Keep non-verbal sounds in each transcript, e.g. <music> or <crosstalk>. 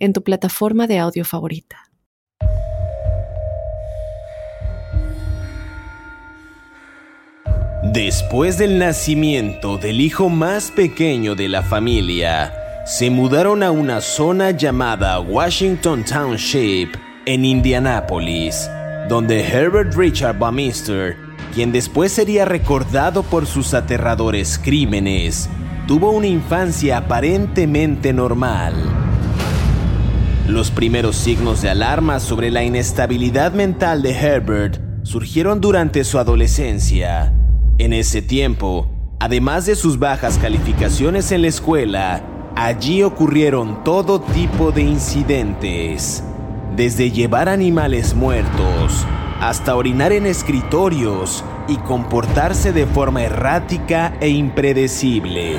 en tu plataforma de audio favorita. Después del nacimiento del hijo más pequeño de la familia, se mudaron a una zona llamada Washington Township en Indianápolis, donde Herbert Richard Bumister, quien después sería recordado por sus aterradores crímenes, tuvo una infancia aparentemente normal. Los primeros signos de alarma sobre la inestabilidad mental de Herbert surgieron durante su adolescencia. En ese tiempo, además de sus bajas calificaciones en la escuela, allí ocurrieron todo tipo de incidentes, desde llevar animales muertos hasta orinar en escritorios y comportarse de forma errática e impredecible.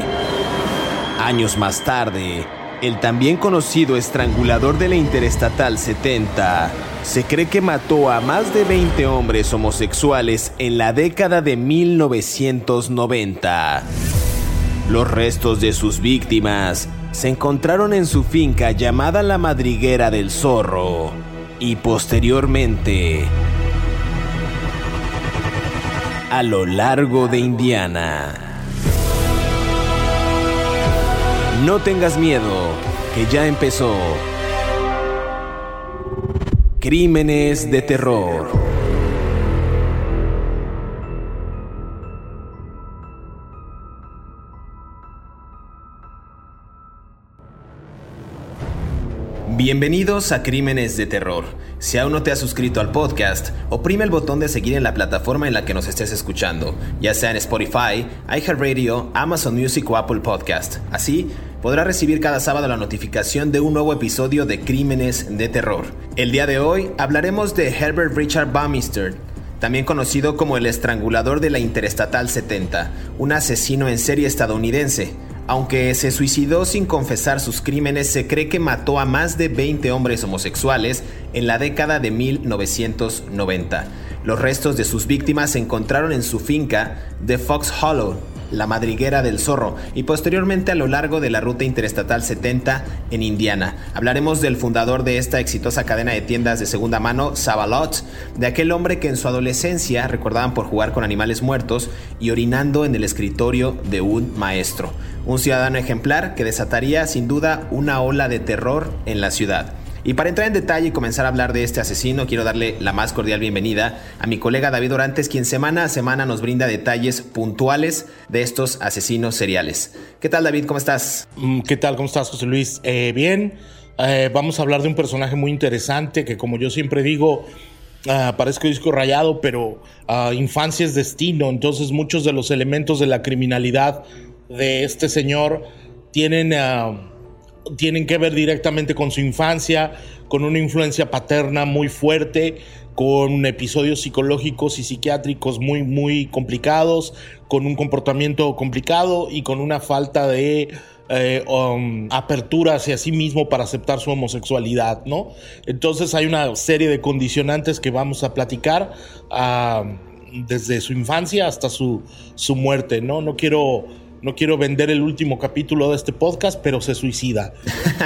Años más tarde, el también conocido estrangulador de la Interestatal 70, se cree que mató a más de 20 hombres homosexuales en la década de 1990. Los restos de sus víctimas se encontraron en su finca llamada La Madriguera del Zorro y posteriormente a lo largo de Indiana. No tengas miedo, que ya empezó. Crímenes de terror. Bienvenidos a Crímenes de Terror. Si aún no te has suscrito al podcast, oprime el botón de seguir en la plataforma en la que nos estés escuchando, ya sea en Spotify, iHeartRadio, Amazon Music o Apple Podcast. Así podrá recibir cada sábado la notificación de un nuevo episodio de Crímenes de Terror. El día de hoy hablaremos de Herbert Richard Bumister, también conocido como el estrangulador de la Interestatal 70, un asesino en serie estadounidense. Aunque se suicidó sin confesar sus crímenes, se cree que mató a más de 20 hombres homosexuales en la década de 1990. Los restos de sus víctimas se encontraron en su finca de Fox Hollow, la Madriguera del Zorro y posteriormente a lo largo de la ruta interestatal 70 en Indiana. Hablaremos del fundador de esta exitosa cadena de tiendas de segunda mano, Sabalot, de aquel hombre que en su adolescencia recordaban por jugar con animales muertos y orinando en el escritorio de un maestro. Un ciudadano ejemplar que desataría sin duda una ola de terror en la ciudad. Y para entrar en detalle y comenzar a hablar de este asesino, quiero darle la más cordial bienvenida a mi colega David Orantes, quien semana a semana nos brinda detalles puntuales de estos asesinos seriales. ¿Qué tal David? ¿Cómo estás? Mm, ¿Qué tal? ¿Cómo estás, José Luis? Eh, bien, eh, vamos a hablar de un personaje muy interesante que como yo siempre digo, uh, parezco disco rayado, pero ah, infancia es destino, entonces muchos de los elementos de la criminalidad de este señor tienen tienen que ver directamente con su infancia, con una influencia paterna muy fuerte, con episodios psicológicos y psiquiátricos muy, muy complicados, con un comportamiento complicado y con una falta de eh, um, apertura hacia sí mismo para aceptar su homosexualidad, ¿no? Entonces hay una serie de condicionantes que vamos a platicar ah, desde su infancia hasta su, su muerte, ¿no? No quiero no quiero vender el último capítulo de este podcast, pero se suicida.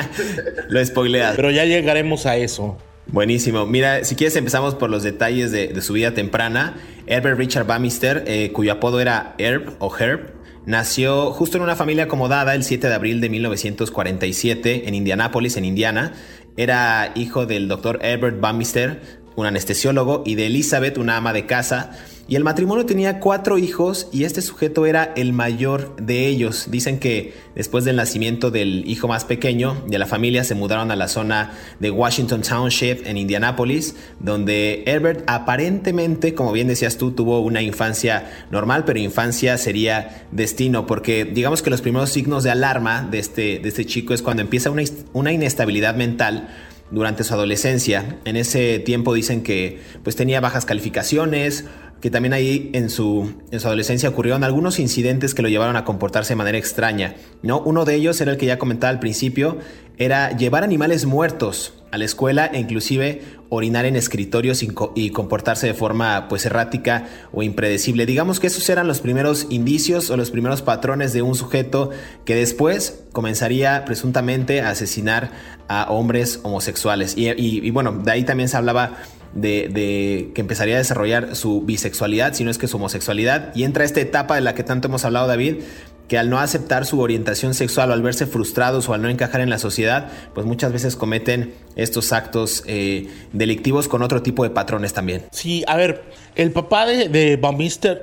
<laughs> Lo spoileas. Pero ya llegaremos a eso. Buenísimo. Mira, si quieres empezamos por los detalles de, su vida temprana. Herbert Richard Bamister, eh, cuyo apodo era Herb o Herb, nació justo en una familia acomodada el 7 de abril de 1947 en Indianápolis, en Indiana. Era hijo del doctor Herbert Bamister, un anestesiólogo, y de Elizabeth, una ama de casa. Y el matrimonio tenía cuatro hijos y este sujeto era el mayor de ellos. Dicen que después del nacimiento del hijo más pequeño de la familia se mudaron a la zona de Washington Township en Indianápolis, donde Herbert aparentemente, como bien decías tú, tuvo una infancia normal, pero infancia sería destino, porque digamos que los primeros signos de alarma de este, de este chico es cuando empieza una, una inestabilidad mental durante su adolescencia. En ese tiempo dicen que pues tenía bajas calificaciones, que también ahí en su, en su adolescencia ocurrieron algunos incidentes que lo llevaron a comportarse de manera extraña. ¿no? Uno de ellos era el que ya comentaba al principio, era llevar animales muertos a la escuela e inclusive orinar en escritorios y, comportarse de forma pues errática o impredecible. Digamos que esos eran los primeros indicios o los primeros patrones de un sujeto que después comenzaría presuntamente a asesinar a hombres homosexuales. Y, bueno, de ahí también se hablaba de, de, que empezaría a desarrollar su bisexualidad, si no es que su homosexualidad, y entra esta etapa de la que tanto hemos hablado David, que al no aceptar su orientación sexual o al verse frustrados o al no encajar en la sociedad, pues muchas veces cometen estos actos eh, delictivos con otro tipo de patrones también. Sí, a ver, el papá de, de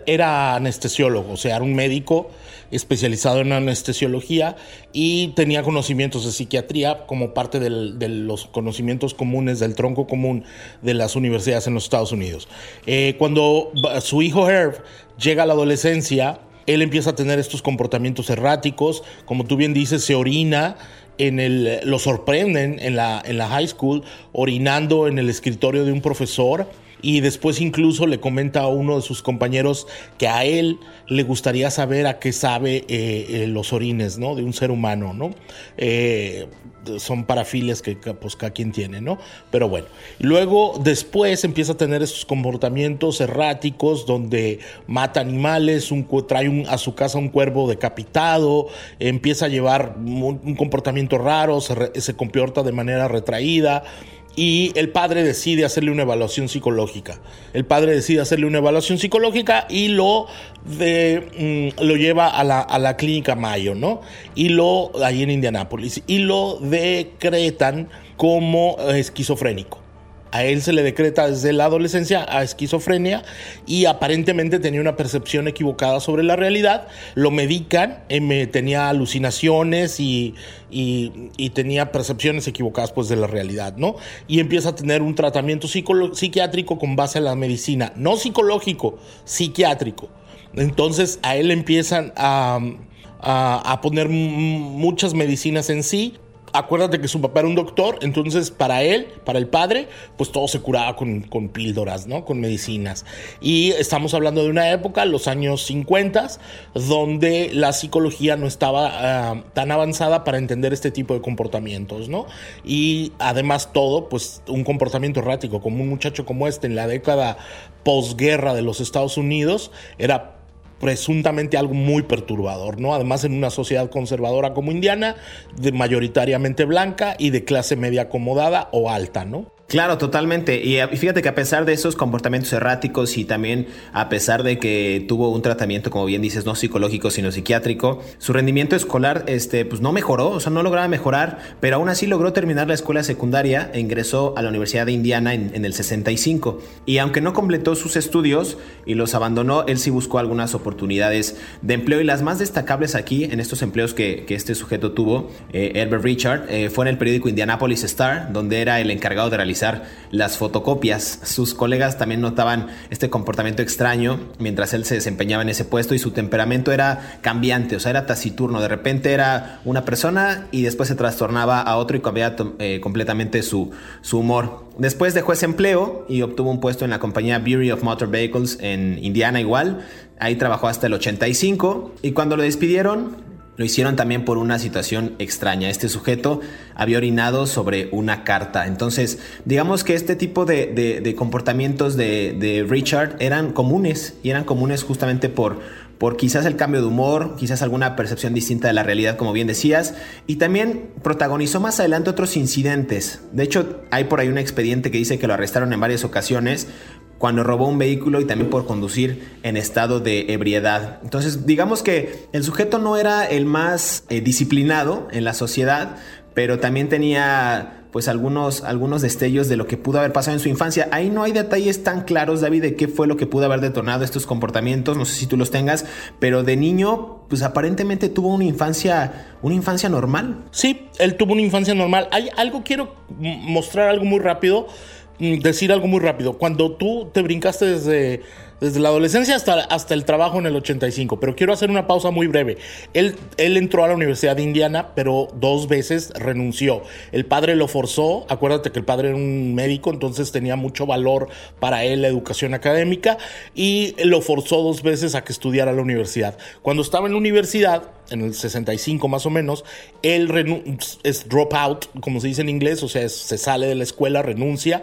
era anestesiólogo, o sea, era un médico especializado en anestesiología y tenía conocimientos de psiquiatría como parte de los conocimientos comunes del tronco común de las universidades en los Estados Unidos. Eh, cuando su hijo Herb llega a la adolescencia, él empieza a tener estos comportamientos erráticos, como tú bien dices, se orina en el, lo sorprenden en la, en la high school orinando en el escritorio de un profesor y después incluso le comenta a uno de sus compañeros que a él le gustaría saber a qué sabe eh, eh, los orines, ¿no? De un ser humano, ¿no? Eh, son parafilias que pues cada quien tiene, ¿no? Pero bueno, luego después empieza a tener estos comportamientos erráticos donde mata animales, trae a su casa un cuervo decapitado, empieza a llevar un, comportamiento raro, se comporta de manera retraída y el padre decide hacerle una evaluación psicológica. El padre decide hacerle una evaluación psicológica y lo, de, mm, lo lleva a la, a la, clínica Mayo, ¿no? Y lo, ahí en Indianápolis, y lo decretan como esquizofrénico. A él se le decreta desde la adolescencia a esquizofrenia y aparentemente tenía una percepción equivocada sobre la realidad. Lo medican, eh, tenía alucinaciones y, tenía percepciones equivocadas pues, de la realidad, ¿no? Y empieza a tener un tratamiento psiquiátrico con base a la medicina, no psicológico, psiquiátrico. Entonces a él empiezan a, a, poner muchas medicinas en sí acuérdate que su papá era un doctor, entonces para él, para el padre, pues todo se curaba con, píldoras, ¿no? Con medicinas. Y estamos hablando de una época, los años 50, donde la psicología no estaba ah, tan avanzada para entender este tipo de comportamientos, ¿no? Y además todo, pues un comportamiento errático, como un muchacho como este en la década posguerra de los Estados Unidos, era presuntamente algo muy perturbador, ¿no? Además en una sociedad conservadora como Indiana, de mayoritariamente blanca y de clase media acomodada o alta, ¿no? Claro, totalmente. Y fíjate que a pesar de esos comportamientos erráticos y también a pesar de que tuvo un tratamiento, como bien dices, no psicológico, sino psiquiátrico, su rendimiento escolar este, pues no mejoró, o sea, no lograba mejorar, pero aún así logró terminar la escuela secundaria e ingresó a la Universidad de Indiana en, el 65. Y aunque no completó sus estudios y los abandonó, él sí buscó algunas oportunidades de empleo y las más destacables aquí, en estos empleos que, este sujeto tuvo, eh, Herbert Richard, eh, fue en el periódico Indianapolis Star, donde era el encargado de realizar las fotocopias. Sus colegas también notaban este comportamiento extraño mientras él se desempeñaba en ese puesto y su temperamento era cambiante, o sea, era taciturno. De repente era una persona y después se trastornaba a otro y cambiaba eh, completamente su, su humor. Después dejó ese empleo y obtuvo un puesto en la compañía Bureau of Motor Vehicles en Indiana igual. Ahí trabajó hasta el 85 y cuando lo despidieron lo hicieron también por una situación extraña. Este sujeto había orinado sobre una carta. Entonces, digamos que este tipo de, comportamientos de, Richard eran comunes y eran comunes justamente por, por quizás el cambio de humor, quizás alguna percepción distinta de la realidad, como bien decías, y también protagonizó más adelante otros incidentes. De hecho, hay por ahí un expediente que dice que lo arrestaron en varias ocasiones cuando robó un vehículo y también por conducir en estado de ebriedad. Entonces, digamos que el sujeto no era el más eh, disciplinado en la sociedad, pero también tenía pues algunos, algunos destellos de lo que pudo haber pasado en su infancia. Ahí no hay detalles tan claros, David, de qué fue lo que pudo haber detonado estos comportamientos, no sé si tú los tengas, pero de niño, pues aparentemente tuvo una infancia, una infancia normal. Sí, él tuvo una infancia normal. Hay algo, quiero mostrar algo muy rápido decir algo muy rápido. Cuando tú te brincaste desde, desde la adolescencia hasta, hasta el trabajo en el 85. Pero quiero hacer una pausa muy breve. Él, él entró a la Universidad de Indiana, pero dos veces renunció. El padre lo forzó, acuérdate que el padre era un médico, entonces tenía mucho valor para él la educación académica y lo forzó dos veces a que estudiara la universidad. Cuando estaba en la universidad, en el 65 más o menos, él es drop out, como se dice en inglés, o sea, se sale de la escuela, renuncia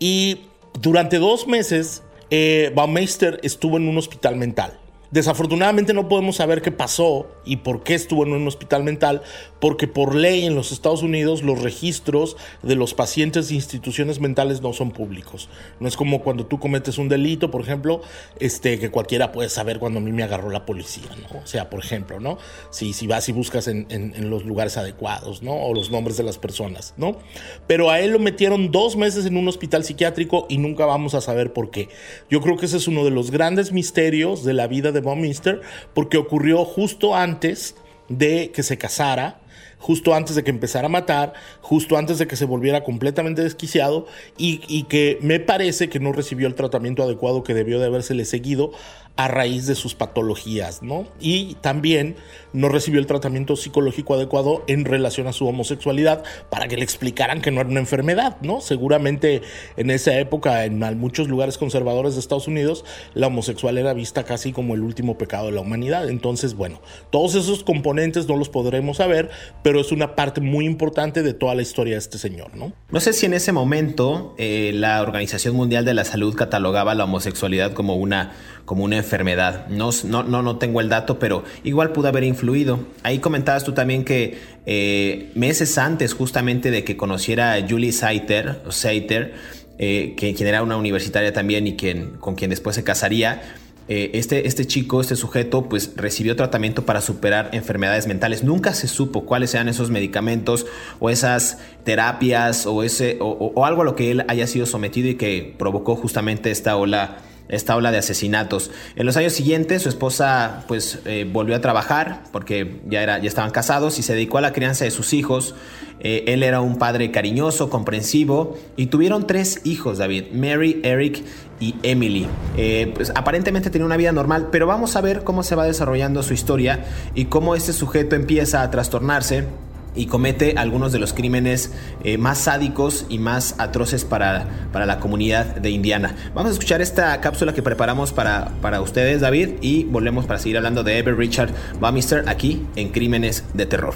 y durante dos meses eh, Baumeister estuvo en un hospital mental. Desafortunadamente no podemos saber qué pasó y por qué estuvo en un hospital mental, porque por ley en los Estados Unidos los registros de los pacientes de instituciones mentales no son públicos. No es como cuando tú cometes un delito, por ejemplo, este, que cualquiera puede saber cuando a mí me agarró la policía, ¿no? O sea, por ejemplo, ¿no? Si, si vas y buscas en, en los lugares adecuados, ¿no? O los nombres de las personas, ¿no? Pero a él lo metieron dos meses en un hospital psiquiátrico y nunca vamos a saber por qué. Yo creo que ese es uno de los grandes misterios de la vida de de porque ocurrió justo antes de que se casara, justo antes de que empezara a matar, justo antes de que se volviera completamente desquiciado y, que me parece que no recibió el tratamiento adecuado que debió de habérsele seguido a raíz de sus patologías, ¿no? Y también no recibió el tratamiento psicológico adecuado en relación a su homosexualidad para que le explicaran que no era una enfermedad, ¿no? Seguramente en esa época, en muchos lugares conservadores de Estados Unidos, la homosexualidad era vista casi como el último pecado de la humanidad. Entonces, bueno, todos esos componentes no los podremos saber, pero es una parte muy importante de toda la historia de este señor, ¿no? No sé si en ese momento eh, la Organización Mundial de la Salud catalogaba la homosexualidad como una como una enfermedad. No, no, no, tengo el dato, pero igual pudo haber influido. Ahí comentabas tú también que eh, meses antes justamente de que conociera a Julie Saiter, Saiter eh, que, quien era una universitaria también y quien, con quien después se casaría, eh, este, este chico, este sujeto, pues recibió tratamiento para superar enfermedades mentales. Nunca se supo cuáles eran esos medicamentos o esas terapias o, ese, o, o algo a lo que él haya sido sometido y que provocó justamente esta ola esta ola de asesinatos. En los años siguientes su esposa pues eh, volvió a trabajar porque ya, era, ya estaban casados y se dedicó a la crianza de sus hijos. Eh, él era un padre cariñoso, comprensivo y tuvieron tres hijos, David, Mary, Eric y Emily. Eh, pues, aparentemente tenía una vida normal, pero vamos a ver cómo se va desarrollando su historia y cómo este sujeto empieza a trastornarse y comete algunos de los crímenes eh, más sádicos y más atroces para, para, la comunidad de Indiana. Vamos a escuchar esta cápsula que preparamos para, para ustedes, David, y volvemos para seguir hablando de Ever Richard Bamister aquí en Crímenes de Terror.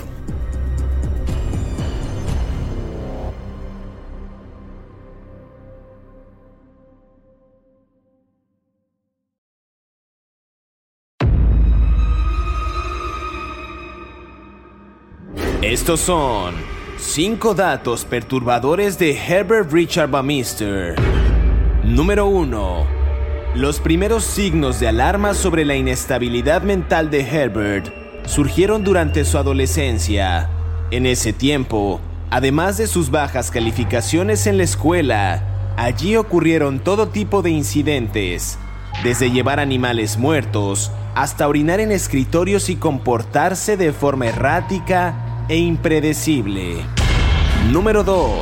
Estos son 5 datos perturbadores de Herbert Richard Bamister. Número 1. Los primeros signos de alarma sobre la inestabilidad mental de Herbert surgieron durante su adolescencia. En ese tiempo, además de sus bajas calificaciones en la escuela, allí ocurrieron todo tipo de incidentes, desde llevar animales muertos hasta orinar en escritorios y comportarse de forma errática e impredecible. Número 2.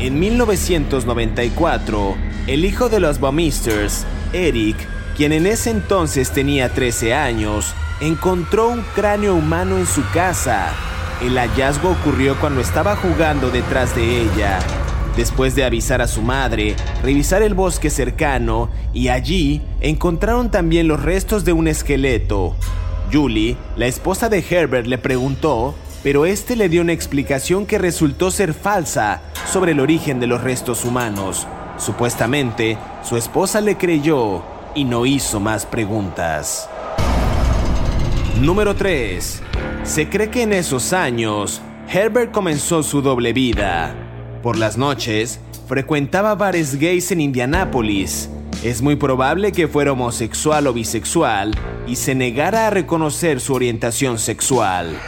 En 1994, el hijo de los Bumisters, Eric, quien en ese entonces tenía 13 años, encontró un cráneo humano en su casa. El hallazgo ocurrió cuando estaba jugando detrás de ella. Después de avisar a su madre, revisar el bosque cercano y allí encontraron también los restos de un esqueleto. Julie, la esposa de Herbert, le preguntó pero este le dio una explicación que resultó ser falsa sobre el origen de los restos humanos. Supuestamente, su esposa le creyó y no hizo más preguntas. Número 3. Se cree que en esos años, Herbert comenzó su doble vida. Por las noches, frecuentaba bares gays en Indianápolis. Es muy probable que fuera homosexual o bisexual y se negara a reconocer su orientación sexual.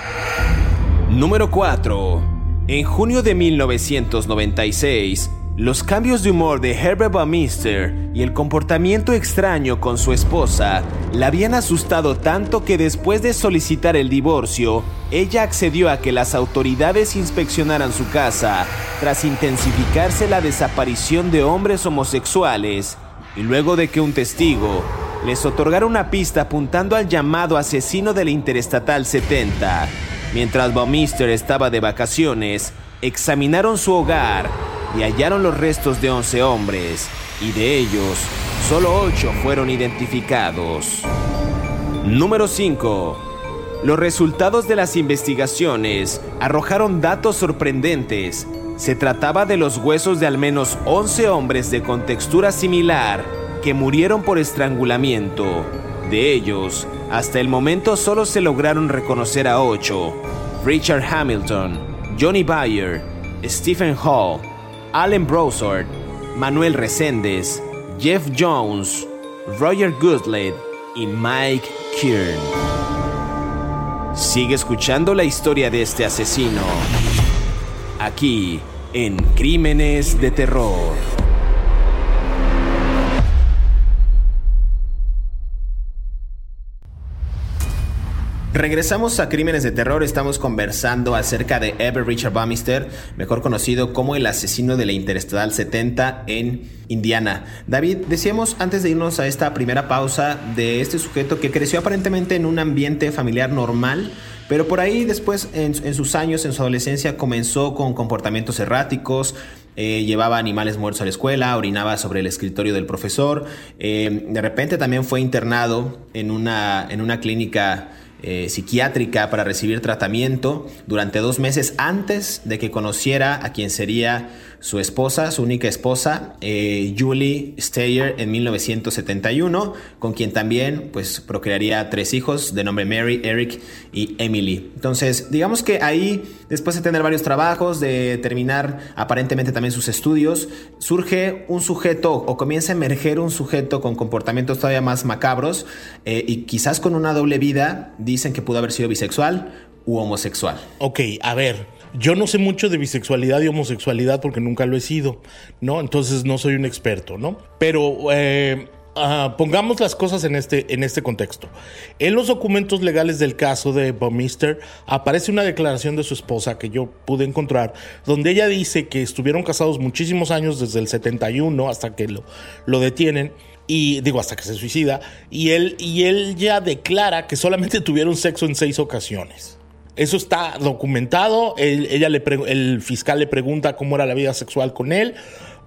Número 4. En junio de 1996, los cambios de humor de Herbert Bamister y el comportamiento extraño con su esposa la habían asustado tanto que después de solicitar el divorcio, ella accedió a que las autoridades inspeccionaran su casa tras intensificarse la desaparición de hombres homosexuales y luego de que un testigo les otorgara una pista apuntando al llamado asesino del Interestatal 70, mientras Baumister estaba de vacaciones, examinaron su hogar y hallaron los restos de 11 hombres, y de ellos, solo 8 fueron identificados. Número 5. Los resultados de las investigaciones arrojaron datos sorprendentes. Se trataba de los huesos de al menos 11 hombres de contextura similar que murieron por estrangulamiento. De ellos, hasta el momento solo se lograron reconocer a 8. Richard Hamilton, Johnny Bayer, Stephen Hall, Allen Broussard, Manuel Reséndez, Jeff Jones, Roger Goodlett y Mike Kieran. Sigue escuchando la historia de este asesino. Aquí, en Crímenes de Terror. Regresamos a Crímenes de Terror, estamos conversando acerca de Ever Richard Bamister, mejor conocido como el asesino de la Interestatal 70 en Indiana. David, decíamos antes de irnos a esta primera pausa de este sujeto que creció aparentemente en un ambiente familiar normal, pero por ahí después en, sus años, en su adolescencia, comenzó con comportamientos erráticos, eh, llevaba animales muertos a la escuela, orinaba sobre el escritorio del profesor, eh, de repente también fue internado en una, en una clínica eh, psiquiátrica para recibir tratamiento durante dos meses antes de que conociera a quien sería su esposa, su única esposa, eh, Julie Steyer, en 1971, con quien también pues, procrearía tres hijos de nombre Mary, Eric y Emily. Entonces, digamos que ahí, después de tener varios trabajos, de terminar aparentemente también sus estudios, surge un sujeto o comienza a emerger un sujeto con comportamientos todavía más macabros eh, y quizás con una doble vida, dicen que pudo haber sido bisexual u homosexual. Ok, a ver, yo no sé mucho de bisexualidad y homosexualidad porque nunca lo he sido, ¿no? Entonces no soy un experto, ¿no? Pero eh, ah, pongamos las cosas en este, en este contexto. En los documentos legales del caso de Bumister aparece una declaración de su esposa que yo pude encontrar, donde ella dice que estuvieron casados muchísimos años, desde el 71 hasta que lo, lo detienen y digo hasta que se suicida y él y él ya declara que solamente tuvieron sexo en seis ocasiones. Eso está documentado. ella le el fiscal le pregunta cómo era la vida sexual con él.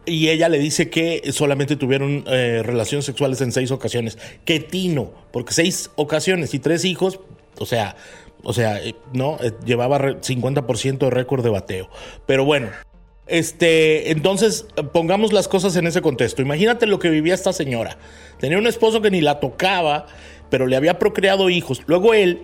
Y ella le dice que solamente tuvieron eh, relaciones sexuales en seis ocasiones. ¡Qué tino! Porque seis ocasiones y tres hijos, o sea, o sea, eh, no, eh, llevaba 50% de récord de bateo. Pero bueno, este, entonces pongamos las cosas en ese contexto. Imagínate lo que vivía esta señora. Tenía un esposo que ni la tocaba, pero le había procreado hijos. Luego él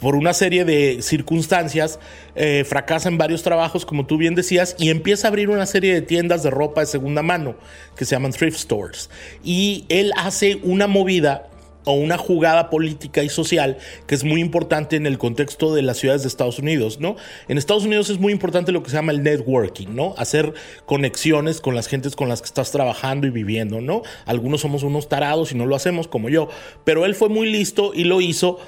por una serie de circunstancias, eh, fracasa en varios trabajos, como tú bien decías, y empieza a abrir una serie de tiendas de ropa de segunda mano, que se llaman thrift stores. Y él hace una movida o una jugada política y social que es muy importante en el contexto de las ciudades de Estados Unidos, ¿no? En Estados Unidos es muy importante lo que se llama el networking, ¿no? Hacer conexiones con las gentes con las que estás trabajando y viviendo, ¿no? Algunos somos unos tarados y no lo hacemos como yo, pero él fue muy listo y lo hizo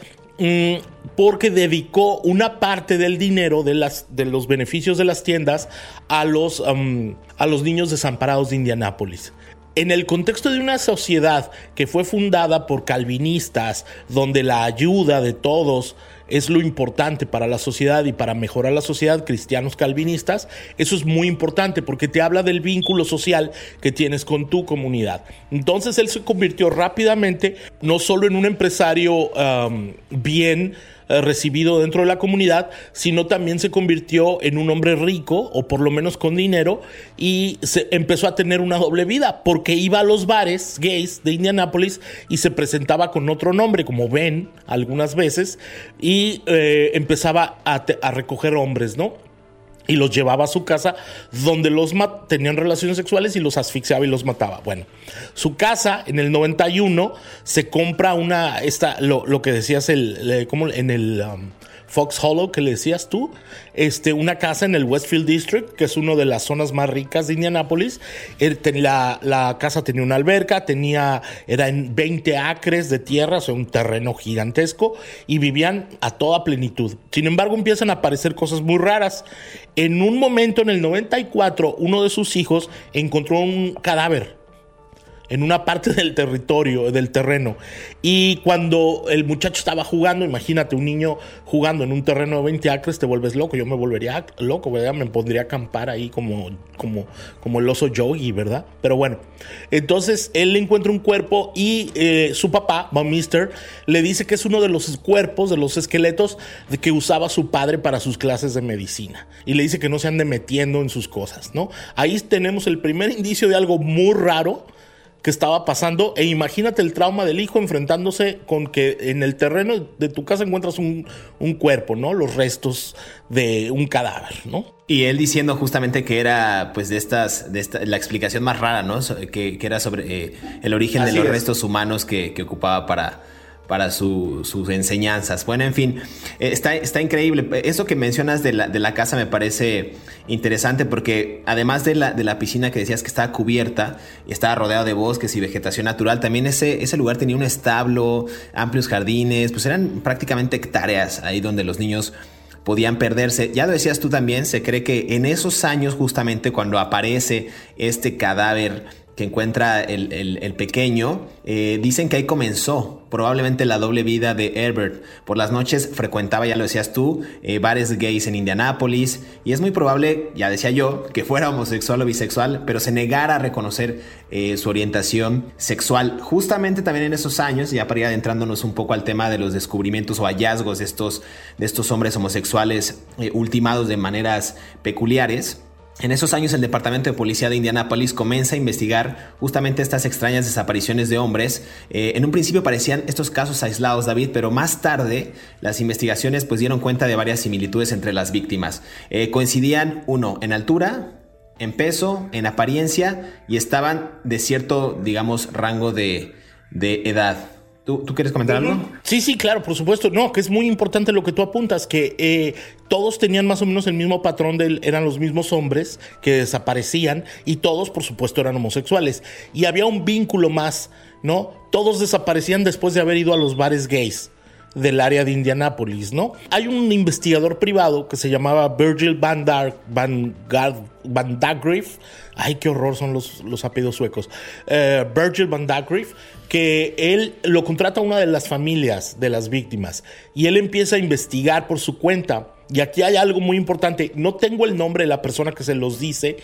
porque dedicó una parte del dinero de, las, de los beneficios de las tiendas a los, um, a los niños desamparados de Indianápolis. En el contexto de una sociedad que fue fundada por calvinistas, donde la ayuda de todos es lo importante para la sociedad y para mejorar la sociedad, cristianos calvinistas, eso es muy importante porque te habla del vínculo social que tienes con tu comunidad. Entonces él se convirtió rápidamente no solo en un empresario bien, eh, recibido dentro de la comunidad, sino también se convirtió en un hombre rico, o por lo menos con dinero, y se empezó a tener una doble vida, porque iba a los bares gays de Indianápolis y se presentaba con otro nombre, como Ben, algunas veces, y eh, empezaba a recoger hombres, ¿no? Y los llevaba a su casa donde los tenían relaciones sexuales y los asfixiaba y los mataba. Bueno, su casa en el 91 se compra una, esta, lo, lo que decías el, como en el... Um, Fox Hollow que le decías tú, este, una casa en el Westfield District, que es una de las zonas más ricas de Indianapolis. La, la casa tenía una alberca, tenía, era en 20 acres de tierra, o sea, un terreno gigantesco, y vivían a toda plenitud. Sin embargo, empiezan a aparecer cosas muy raras. En un momento, en el 94, uno de sus hijos encontró un cadáver en una parte del territorio, del terreno. Y cuando el muchacho estaba jugando, imagínate un niño jugando en un terreno de 20 acres, te vuelves loco. Yo me volvería loco, ¿verdad? Me pondría a acampar ahí como, como, como el oso yogi, ¿verdad? Pero bueno, entonces él encuentra un cuerpo y eh, su papá, Mister, le dice que es uno de los cuerpos, de los esqueletos que usaba su padre para sus clases de medicina. Y le dice que no se ande metiendo en sus cosas, ¿no? Ahí tenemos el primer indicio de algo muy raro que estaba pasando e imagínate el trauma del hijo enfrentándose con que en el terreno de tu casa encuentras un, cuerpo, ¿no? Los restos de un cadáver, ¿no? Y él diciendo justamente que era, pues, de estas, de esta, la explicación más rara, ¿no? Que, era sobre eh, el origen de los restos humanos que ocupaba para, para sus enseñanzas. Bueno, en fin, eh, está, está increíble. Eso que mencionas de la, de la, casa me parece interesante porque además de la, de la piscina que decías que estaba cubierta y estaba rodeado de bosques y vegetación natural, también ese, ese lugar tenía un establo, amplios jardines, pues eran prácticamente hectáreas ahí donde los niños podían perderse. Ya lo decías tú también, se cree que en esos años justamente cuando aparece este cadáver que encuentra el, pequeño, eh, dicen que ahí comenzó probablemente la doble vida de Herbert. Por las noches frecuentaba, ya lo decías tú, eh, bares gays en Indianápolis y es muy probable, ya decía yo, que fuera homosexual o bisexual, pero se negara a reconocer eh, su orientación sexual. Justamente también en esos años, ya para ir adentrándonos un poco al tema de los descubrimientos o hallazgos de estos, de estos hombres homosexuales ultimados de maneras peculiares, en esos años el Departamento de Policía de Indianápolis comienza a investigar justamente estas extrañas desapariciones de hombres. Eh, en un principio parecían estos casos aislados, David, pero más tarde las investigaciones pues dieron cuenta de varias similitudes entre las víctimas. Eh, coincidían, uno, en altura, en peso, en apariencia y estaban de cierto, digamos, rango de, de edad. ¿Tú, quieres comentar algo? Sí, sí, claro, por supuesto. No, que es muy importante lo que tú apuntas, que eh, todos tenían más o menos el mismo patrón, de, eran los mismos hombres que desaparecían y todos, por supuesto, eran homosexuales. Y había un vínculo más, ¿no? Todos desaparecían después de haber ido a los bares gays del área de Indianápolis, ¿no? Hay un investigador privado que se llamaba Virgil Van, Dark, Van, Van Dagriff. Ay, qué horror son los, los apellidos suecos. Eh, Virgil Van Dagriff, que él lo contrata a una de las familias de las víctimas y él empieza a investigar por su cuenta. Y aquí hay algo muy importante. No tengo el nombre de la persona que se los dice,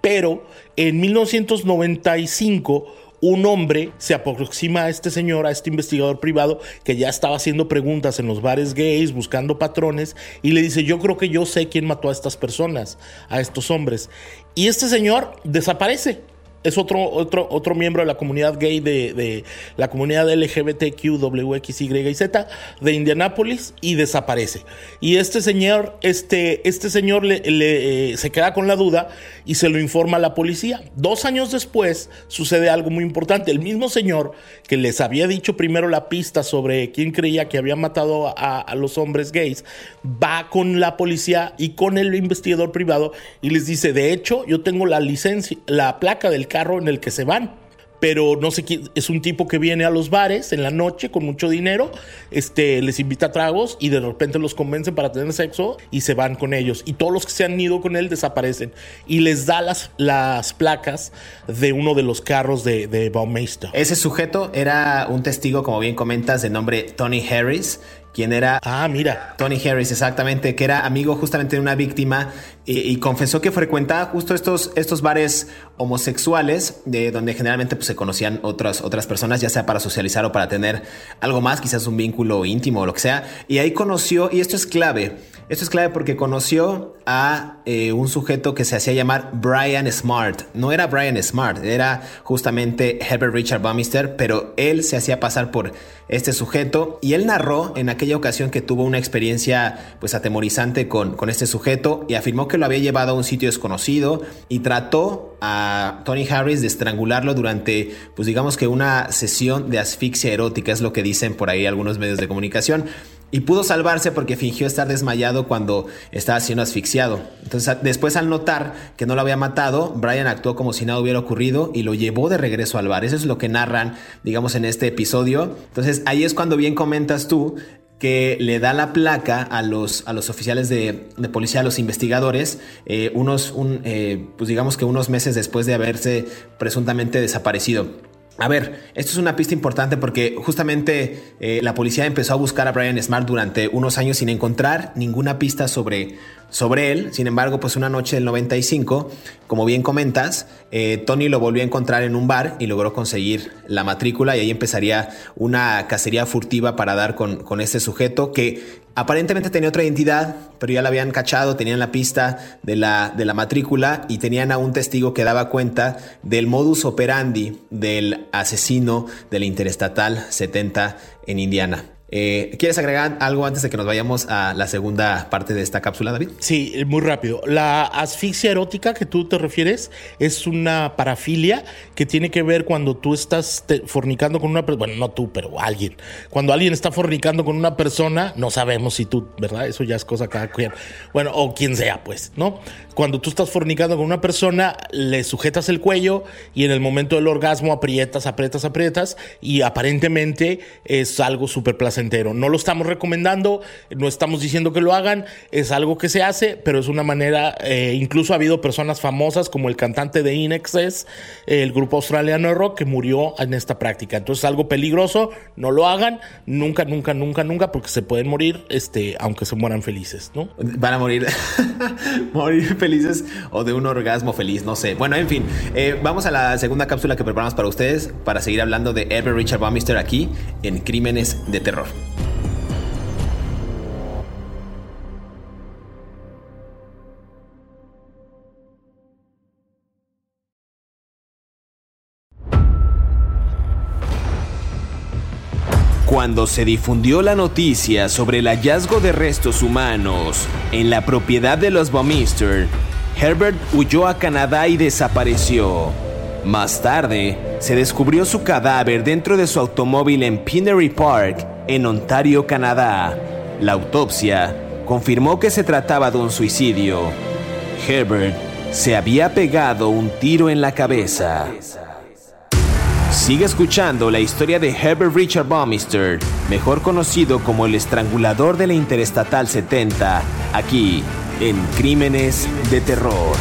pero en 1995 un hombre se aproxima a este señor, a este investigador privado, que ya estaba haciendo preguntas en los bares gays, buscando patrones, y le dice, yo creo que yo sé quién mató a estas personas, a estos hombres. Y este señor desaparece es otro, otro, otro miembro de la comunidad gay de, la comunidad LGBTQ, y Z de Indianápolis y desaparece. Y este señor, este, este señor le, eh, se queda con la duda y se lo informa a la policía. Dos años después sucede algo muy importante. El mismo señor que les había dicho primero la pista sobre quién creía que había matado a, a los hombres gays, va con la policía y con el investigador privado y les dice, de hecho, yo tengo la licencia, la placa del carro en el que se van. Pero no sé quién, es un tipo que viene a los bares en la noche con mucho dinero, este, les invita a tragos y de repente los convencen para tener sexo y se van con ellos. Y todos los que se han ido con él desaparecen. Y les da las, las placas de uno de los carros de, de Baumeister. Ese sujeto era un testigo, como bien comentas, de nombre Tony Harris, quien era... Ah, mira. Tony Harris, exactamente, que era amigo justamente de una víctima y, confesó que frecuentaba justo estos, estos bares homosexuales, de donde generalmente pues, se conocían otras, otras personas, ya sea para socializar o para tener algo más, quizás un vínculo íntimo o lo que sea. Y ahí conoció, y esto es clave, esto es clave porque conoció a eh, un sujeto que se hacía llamar Brian Smart. No era Brian Smart, era justamente Herbert Richard Bumister, pero él se hacía pasar por este sujeto y él narró en aquella ocasión que tuvo una experiencia pues atemorizante con, con este sujeto y afirmó que lo había llevado a un sitio desconocido y trató a Tony Harris de estrangularlo durante pues digamos que una sesión de asfixia erótica, es lo que dicen por ahí algunos medios de comunicación. Y pudo salvarse porque fingió estar desmayado cuando estaba siendo asfixiado. Entonces, después al notar que no lo había matado, Brian actuó como si nada hubiera ocurrido y lo llevó de regreso al bar. Eso es lo que narran, digamos, en este episodio. Entonces, ahí es cuando bien comentas tú que le da la placa a los, a los oficiales de, policía, a los investigadores, eh, unos, un, eh, pues digamos que unos meses después de haberse presuntamente desaparecido. A ver, esto es una pista importante porque justamente eh, la policía empezó a buscar a Brian Smart durante unos años sin encontrar ninguna pista sobre, sobre él. Sin embargo, pues una noche del 95, como bien comentas, eh, Tony lo volvió a encontrar en un bar y logró conseguir la matrícula y ahí empezaría una cacería furtiva para dar con, con este sujeto que Aparentemente tenía otra identidad, pero ya la habían cachado, tenían la pista de la, de la matrícula y tenían a un testigo que daba cuenta del modus operandi del asesino de la Interestatal 70 en Indiana. Eh, ¿Quieres agregar algo antes de que nos vayamos a la segunda parte de esta cápsula, David? Sí, muy rápido. La asfixia erótica que tú te refieres es una parafilia que tiene que ver cuando tú estás fornicando con una persona, bueno, no tú, pero alguien. Cuando alguien está fornicando con una persona, no sabemos si tú, ¿verdad? Eso ya es cosa cada quien. Bueno, o quien sea, pues, ¿no? Cuando tú estás fornicando con una persona, le sujetas el cuello y en el momento del orgasmo aprietas, aprietas, aprietas y aparentemente es algo súper placentero no lo estamos recomendando, no estamos diciendo que lo hagan, es algo que se hace, pero es una manera, eh, incluso ha habido personas famosas como el cantante de Inexes, el grupo australiano de rock, que murió en esta práctica. Entonces es algo peligroso, no lo hagan, nunca, nunca, nunca, nunca, porque se pueden morir, este, aunque se mueran felices, ¿no? Van a morir, <laughs> morir felices o de un orgasmo feliz, no sé. Bueno, en fin, eh, vamos a la segunda cápsula que preparamos para ustedes para seguir hablando de Ever Richard Bumister aquí en Crímenes de Terror. Cuando se difundió la noticia sobre el hallazgo de restos humanos en la propiedad de los Baumister, Herbert huyó a Canadá y desapareció. Más tarde, se descubrió su cadáver dentro de su automóvil en Pinery Park, en Ontario, Canadá. La autopsia confirmó que se trataba de un suicidio. Herbert se había pegado un tiro en la cabeza. Sigue escuchando la historia de Herbert Richard Baumister, mejor conocido como el estrangulador de la Interestatal 70, aquí en Crímenes de Terror.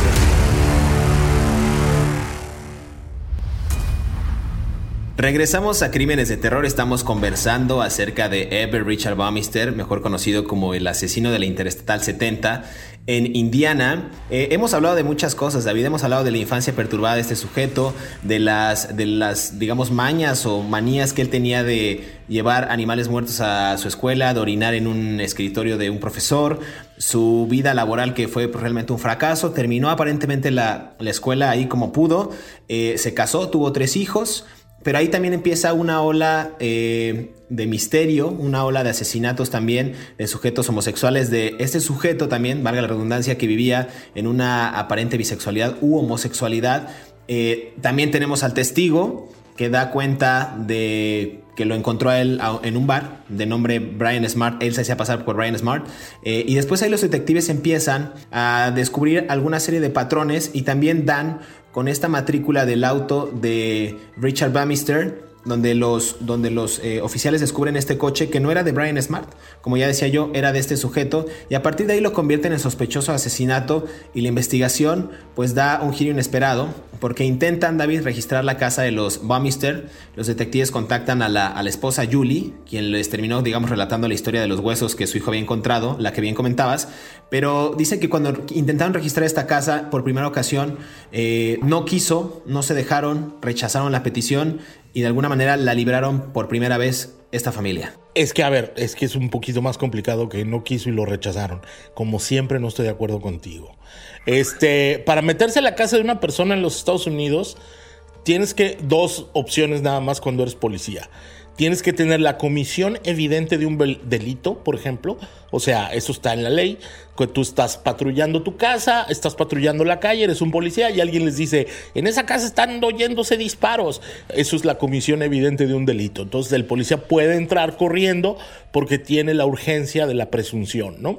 Regresamos a Crímenes de Terror. Estamos conversando acerca de Ever Richard Bamister, mejor conocido como el asesino de la Interestatal 70 en Indiana. Eh, hemos hablado de muchas cosas, David. Hemos hablado de la infancia perturbada de este sujeto, de las, de las, digamos, mañas o manías que él tenía de llevar animales muertos a su escuela, de orinar en un escritorio de un profesor, su vida laboral que fue realmente un fracaso. Terminó aparentemente la, escuela ahí como pudo, eh, se casó, tuvo tres hijos. Pero ahí también empieza una ola eh, de misterio, una ola de asesinatos también de sujetos homosexuales, de este sujeto también, valga la redundancia, que vivía en una aparente bisexualidad u homosexualidad. Eh, también tenemos al testigo que da cuenta de que lo encontró a él en un bar de nombre Brian Smart, él se hacía pasar por Brian Smart, eh, y después ahí los detectives empiezan a descubrir alguna serie de patrones y también dan con esta matrícula del auto de Richard Bamister, donde los, donde los eh, oficiales descubren este coche que no era de Brian Smart, como ya decía yo, era de este sujeto, y a partir de ahí lo convierten en sospechoso asesinato y la investigación pues da un giro inesperado, porque intentan, David, registrar la casa de los Bumister, los detectives contactan a la, a la esposa Julie, quien les terminó, digamos, relatando la historia de los huesos que su hijo había encontrado, la que bien comentabas, pero dice que cuando intentaron registrar esta casa por primera ocasión, eh, no quiso, no se dejaron, rechazaron la petición y de alguna manera la libraron por primera vez esta familia. Es que, a ver, es que es un poquito más complicado que no quiso y lo rechazaron. Como siempre, no estoy de acuerdo contigo. Este, para meterse a la casa de una persona en los Estados Unidos, tienes que dos opciones nada más cuando eres policía tienes que tener la comisión evidente de un delito, por ejemplo. O sea, eso está en la ley. Que tú estás patrullando tu casa, estás patrullando la calle, eres un policía y alguien les dice, en esa casa están oyéndose disparos. Eso es la comisión evidente de un delito. Entonces el policía puede entrar corriendo porque tiene la urgencia de la presunción, ¿no?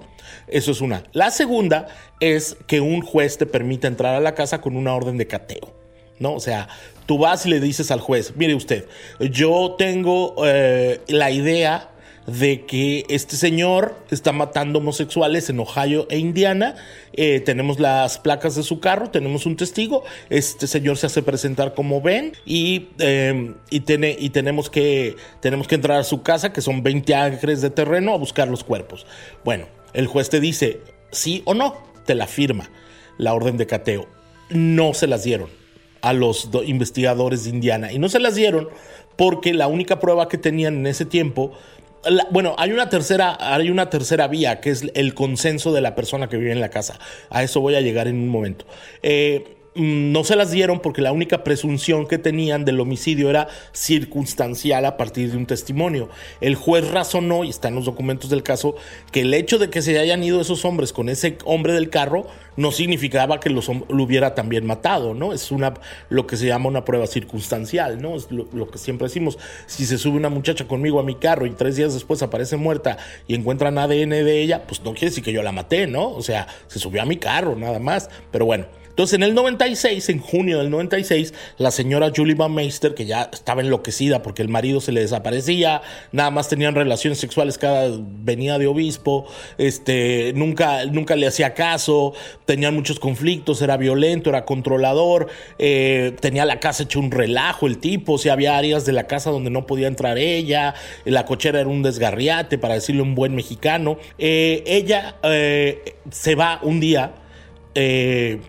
Eso es una. La segunda es que un juez te permita entrar a la casa con una orden de cateo. ¿No? O sea, tú vas y le dices al juez, mire usted, yo tengo eh, la idea de que este señor está matando homosexuales en Ohio e Indiana. Eh, tenemos las placas de su carro, tenemos un testigo. Este señor se hace presentar como Ben y, em, y, tiene, y tenemos, que, tenemos que entrar a su casa, que son 20 acres de terreno, a buscar los cuerpos. Bueno, el juez te dice sí o no, te la firma la orden de cateo. No se las dieron a los investigadores de Indiana y no se las dieron porque la única prueba que tenían en ese tiempo bueno, hay una tercera, hay una tercera vía que es el consenso de la persona que vive en la casa. A eso voy a llegar en un momento. Eh, no se las dieron porque la única presunción que tenían del homicidio era circunstancial a partir de un testimonio. El juez razonó, y está en los documentos del caso, que el hecho de que se hayan ido esos hombres con ese hombre del carro no significaba que los, lo hubiera también matado, ¿no? Es una, lo que se llama una prueba circunstancial, ¿no? Es lo, lo que siempre decimos, si se sube una muchacha conmigo a mi carro y tres días después aparece muerta y encuentran ADN de ella, pues no quiere decir que yo la maté, ¿no? O sea, se subió a mi carro, nada más. Pero bueno. Entonces, en el 96, en junio del 96, la señora Julie Van Meister, que ya estaba enloquecida porque el marido se le desaparecía, nada más tenían relaciones sexuales cada venía de obispo, este, nunca, nunca le hacía caso, tenían muchos conflictos, era violento, era controlador, eh, tenía la casa hecho un relajo el tipo, o había áreas de la casa donde no podía entrar ella, la cochera era un desgarriate, para decirle un buen mexicano. Eh, ella eh, se va un día eh,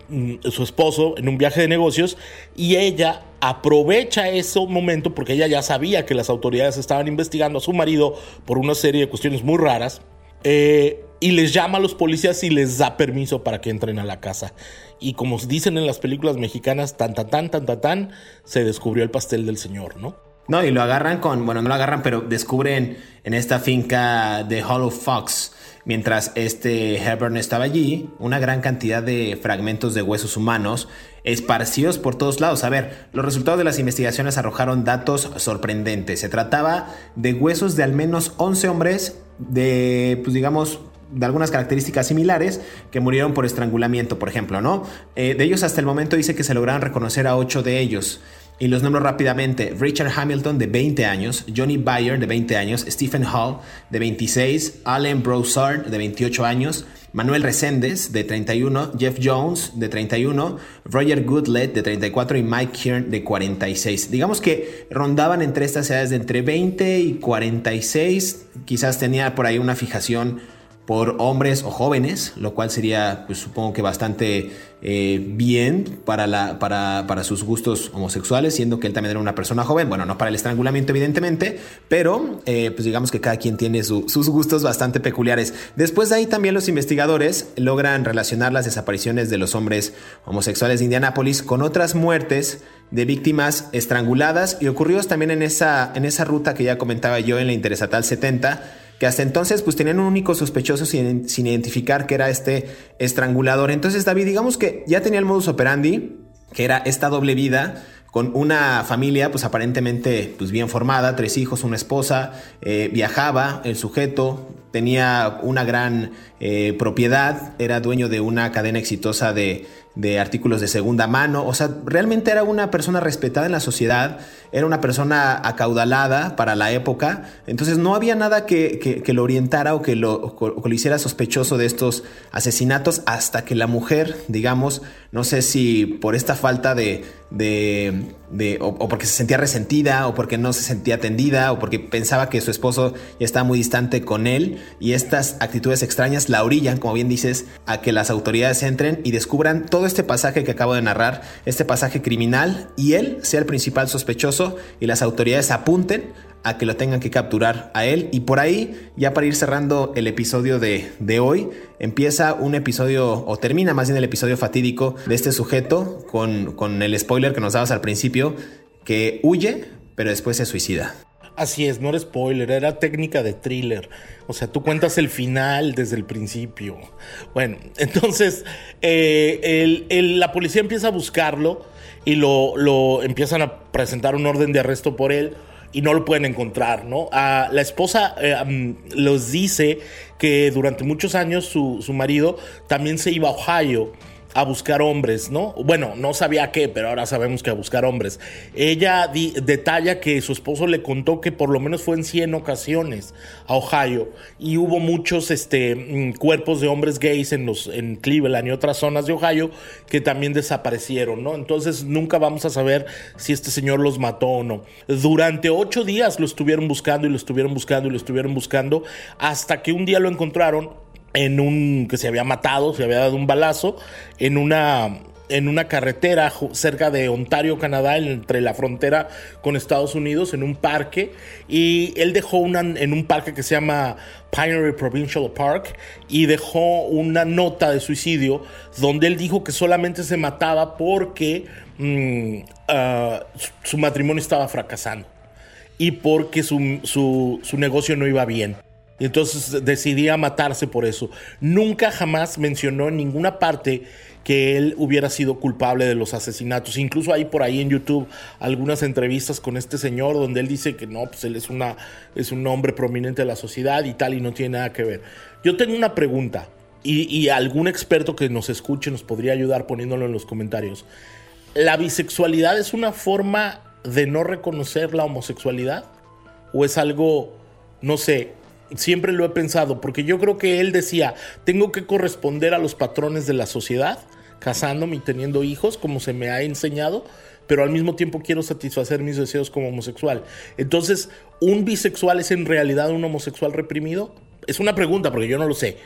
su esposo en un viaje de negocios y ella aprovecha ese momento porque ella ya sabía que las autoridades estaban investigando a su marido por una serie de cuestiones muy raras eh, y les llama a los policías y les da permiso para que entren a la casa. Y como dicen en las películas mexicanas, tan, tan, tan, tan, tan, tan, se descubrió el pastel del señor, ¿no? No, y lo agarran con, bueno, no lo agarran, pero descubren en esta finca de Hollow Fox Mientras este Hepburn estaba allí, una gran cantidad de fragmentos de huesos humanos esparcidos por todos lados. A ver, los resultados de las investigaciones arrojaron datos sorprendentes. Se trataba de huesos de al menos 11 hombres de, pues digamos, de algunas características similares que murieron por estrangulamiento, por ejemplo, ¿no? Eh, de ellos hasta el momento dice que se lograron reconocer a 8 de ellos. Y los nombro rápidamente. Richard Hamilton de 20 años, Johnny Bayer de 20 años, Stephen Hall de 26, Allen Broussard de 28 años, Manuel Reséndez de 31, Jeff Jones de 31, Roger Goodlet de 34 y Mike Kieran de 46. Digamos que rondaban entre estas edades de entre 20 y 46. Quizás tenía por ahí una fijación por hombres o jóvenes, lo cual sería, pues supongo que bastante eh, bien para, sus gustos homosexuales, siendo que él también era una persona joven, bueno, no para el estrangulamiento evidentemente, pero eh, pues digamos que cada quien tiene sus gustos bastante peculiares. Después de ahí también los investigadores logran relacionar las desapariciones de los hombres homosexuales de Indianápolis con otras muertes de víctimas estranguladas y ocurridos también en esa, en esa ruta que ya comentaba yo en la Interesatal 70 que hasta entonces pues tenían un único sospechoso sin, identificar que era este estrangulador. Entonces David, digamos que ya tenía el modus operandi, que era esta doble vida con una familia pues aparentemente pues bien formada, tres hijos, una esposa, eh, viajaba el sujeto, tenía una gran eh, propiedad, era dueño de una cadena exitosa de, de artículos de segunda mano, o sea, realmente era una persona respetada en la sociedad, era una persona acaudalada para la época, entonces no había nada que, lo orientara o que lo, lo, hiciera sospechoso de estos asesinatos hasta que la mujer, digamos, no sé si por esta falta de, de, o, o, porque se sentía resentida, o porque no se sentía atendida, o porque pensaba que su esposo ya estaba muy distante con él, y estas actitudes extrañas la orillan, como bien dices, a que las autoridades entren y descubran todo este pasaje que acabo de narrar, este pasaje criminal, y él sea el principal sospechoso y las autoridades apunten a que lo tengan que capturar a él. Y por ahí, ya para ir cerrando el episodio de, de, hoy, empieza un episodio, o termina más bien el episodio fatídico de este sujeto con, con el spoiler que nos dabas al principio, que huye, pero después se suicida. Así es, no era spoiler, era técnica de thriller. O sea, tú cuentas el final desde el principio. Bueno, <laughs> entonces eh, la policía empieza a buscarlo y lo, lo, empiezan a presentar un orden de arresto por él y no lo pueden encontrar, ¿no? la esposa eh, los dice que durante muchos años su, su marido también se iba a Ohio a buscar hombres, ¿no? Bueno, no sabía qué, pero ahora sabemos que a buscar hombres. Ella detalla que su esposo le contó que por lo menos fue en 100 ocasiones a Ohio y hubo muchos este, mm, cuerpos de hombres gays en, los, en Cleveland y otras zonas de Ohio que también desaparecieron, ¿no? Entonces nunca vamos a saber si este señor los mató o no. Durante ocho días lo estuvieron buscando y lo estuvieron buscando y lo estuvieron buscando hasta que un día lo encontraron en un que se había matado, se había dado un balazo en una en una carretera cerca de Ontario, Canadá, entre la frontera con Estados Unidos, en un parque. Y él dejó una, en un parque que se llama Pinery Provincial Park, y dejó una nota de suicidio donde él dijo que solamente se mataba porque mm, ah, su, matrimonio estaba fracasando y porque su, su negocio no iba bien. Y entonces decidía matarse por eso. Nunca jamás mencionó en ninguna parte que él hubiera sido culpable de los asesinatos. Incluso hay por ahí en YouTube algunas entrevistas con este señor donde él dice que no, pues él es, una, es un hombre prominente de la sociedad y tal y no tiene nada que ver. Yo tengo una pregunta y, y algún experto que nos escuche nos podría ayudar poniéndolo en los comentarios. ¿La bisexualidad es una forma de no reconocer la homosexualidad? ¿O es algo, no sé, siempre lo he pensado, porque yo creo que él decía, tengo que corresponder a los patrones de la sociedad, casándome y teniendo hijos, como se me ha enseñado, pero al mismo tiempo quiero satisfacer mis deseos como homosexual. Entonces, ¿un bisexual es en realidad un homosexual reprimido? Es una pregunta, porque yo no lo sé.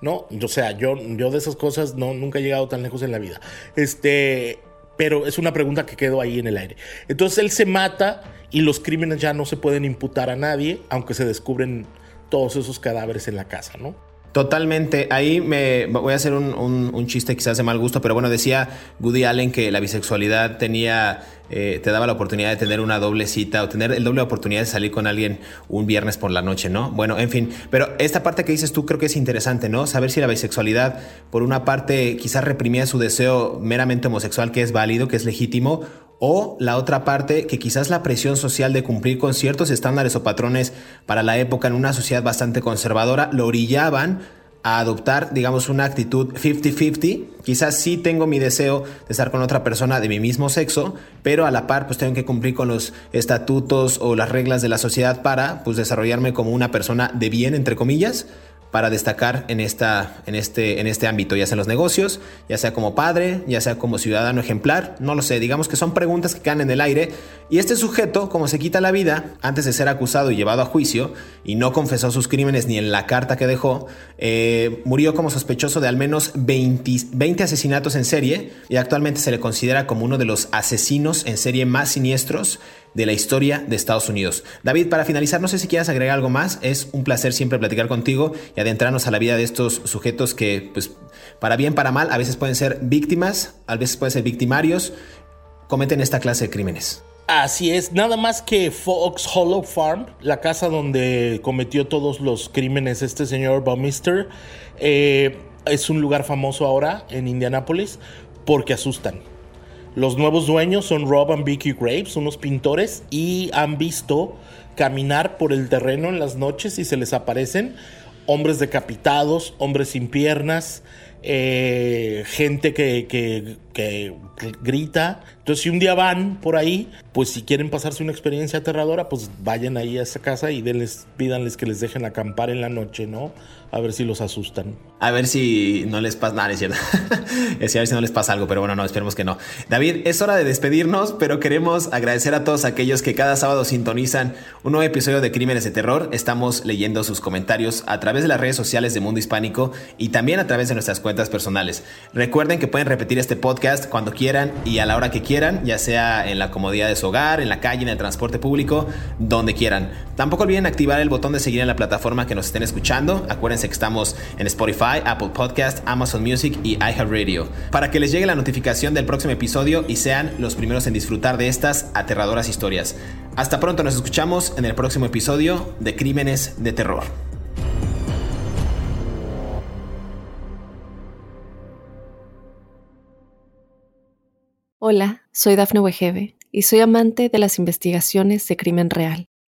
¿no? O sea, yo, yo de esas cosas no, nunca he llegado tan lejos en la vida. Este, pero es una pregunta que quedó ahí en el aire. Entonces él se mata y los crímenes ya no se pueden imputar a nadie, aunque se descubren todos esos cadáveres en la casa, ¿no? Totalmente. Ahí me voy a hacer un, chiste quizás de mal gusto, pero bueno, decía Woody Allen que la bisexualidad tenía, eh, te daba la oportunidad de tener una doble cita o tener el doble oportunidad de salir con alguien un viernes por la noche, ¿no? Bueno, en fin, pero esta parte que dices tú creo que es interesante, ¿no? Saber si la bisexualidad, por una parte, quizás reprimía su deseo meramente homosexual, que es válido, que es legítimo, o la otra parte, que quizás la presión social de cumplir con ciertos estándares o patrones para la época en una sociedad bastante conservadora lo orillaban a adoptar, digamos, una actitud 50-50. Quizás sí tengo mi deseo de estar con otra persona de mi mismo sexo, pero a la par pues tengo que cumplir con los estatutos o las reglas de la sociedad para pues desarrollarme como una persona de bien, entre comillas, para destacar en, esta, en, este, en este ámbito, ya sea en los negocios, ya sea como padre, ya sea como ciudadano ejemplar, no lo sé, digamos que son preguntas que quedan en el aire y este sujeto, como se quita la vida antes de ser acusado y llevado a juicio y no confesó sus crímenes ni en la carta que dejó, eh, murió como sospechoso de al menos 20, 20 asesinatos en serie y actualmente se le considera como uno de los asesinos en serie más siniestros de la historia de Estados Unidos. David, para finalizar, no sé si quieras agregar algo más. Es un placer siempre platicar contigo y adentrarnos a la vida de estos sujetos que, pues, para bien, para mal, a veces pueden ser víctimas, a veces pueden ser victimarios, cometen esta clase de crímenes. Así es, nada más que Fox Hollow Farm, la casa donde cometió todos los crímenes este señor Baumister, eh, es un lugar famoso ahora en Indianápolis porque asustan. Los nuevos dueños son Rob and Vicky Graves, unos pintores, y han visto caminar por el terreno en las noches y se les aparecen hombres decapitados, hombres sin piernas, eh, gente que, que, grita. Entonces, si un día van por ahí, pues si quieren pasarse una experiencia aterradora, pues vayan ahí a esa casa y denles, pídanles que les dejen acampar en la noche, ¿no? A ver si los asustan. A ver si no les pasa nada, es cierto. <laughs> es a ver si no les pasa algo, pero bueno, no, esperemos que no. David, es hora de despedirnos, pero queremos agradecer a todos aquellos que cada sábado sintonizan un nuevo episodio de Crímenes de Terror. Estamos leyendo sus comentarios a través de las redes sociales de Mundo Hispánico y también a través de nuestras cuentas personales. Recuerden que pueden repetir este podcast cuando quieran y a la hora que quieran, ya sea en la comodidad de su hogar, en la calle, en el transporte público, donde quieran. Tampoco olviden activar el botón de seguir en la plataforma que nos estén escuchando. Acuérdense que estamos en Spotify, Apple Podcast, Amazon Music y iHeartRadio para que les llegue la notificación del próximo episodio y sean los primeros en disfrutar de estas aterradoras historias. Hasta pronto, nos escuchamos en el próximo episodio de Crímenes de Terror. Hola, soy Dafne Wegebe y soy amante de las investigaciones de crimen real.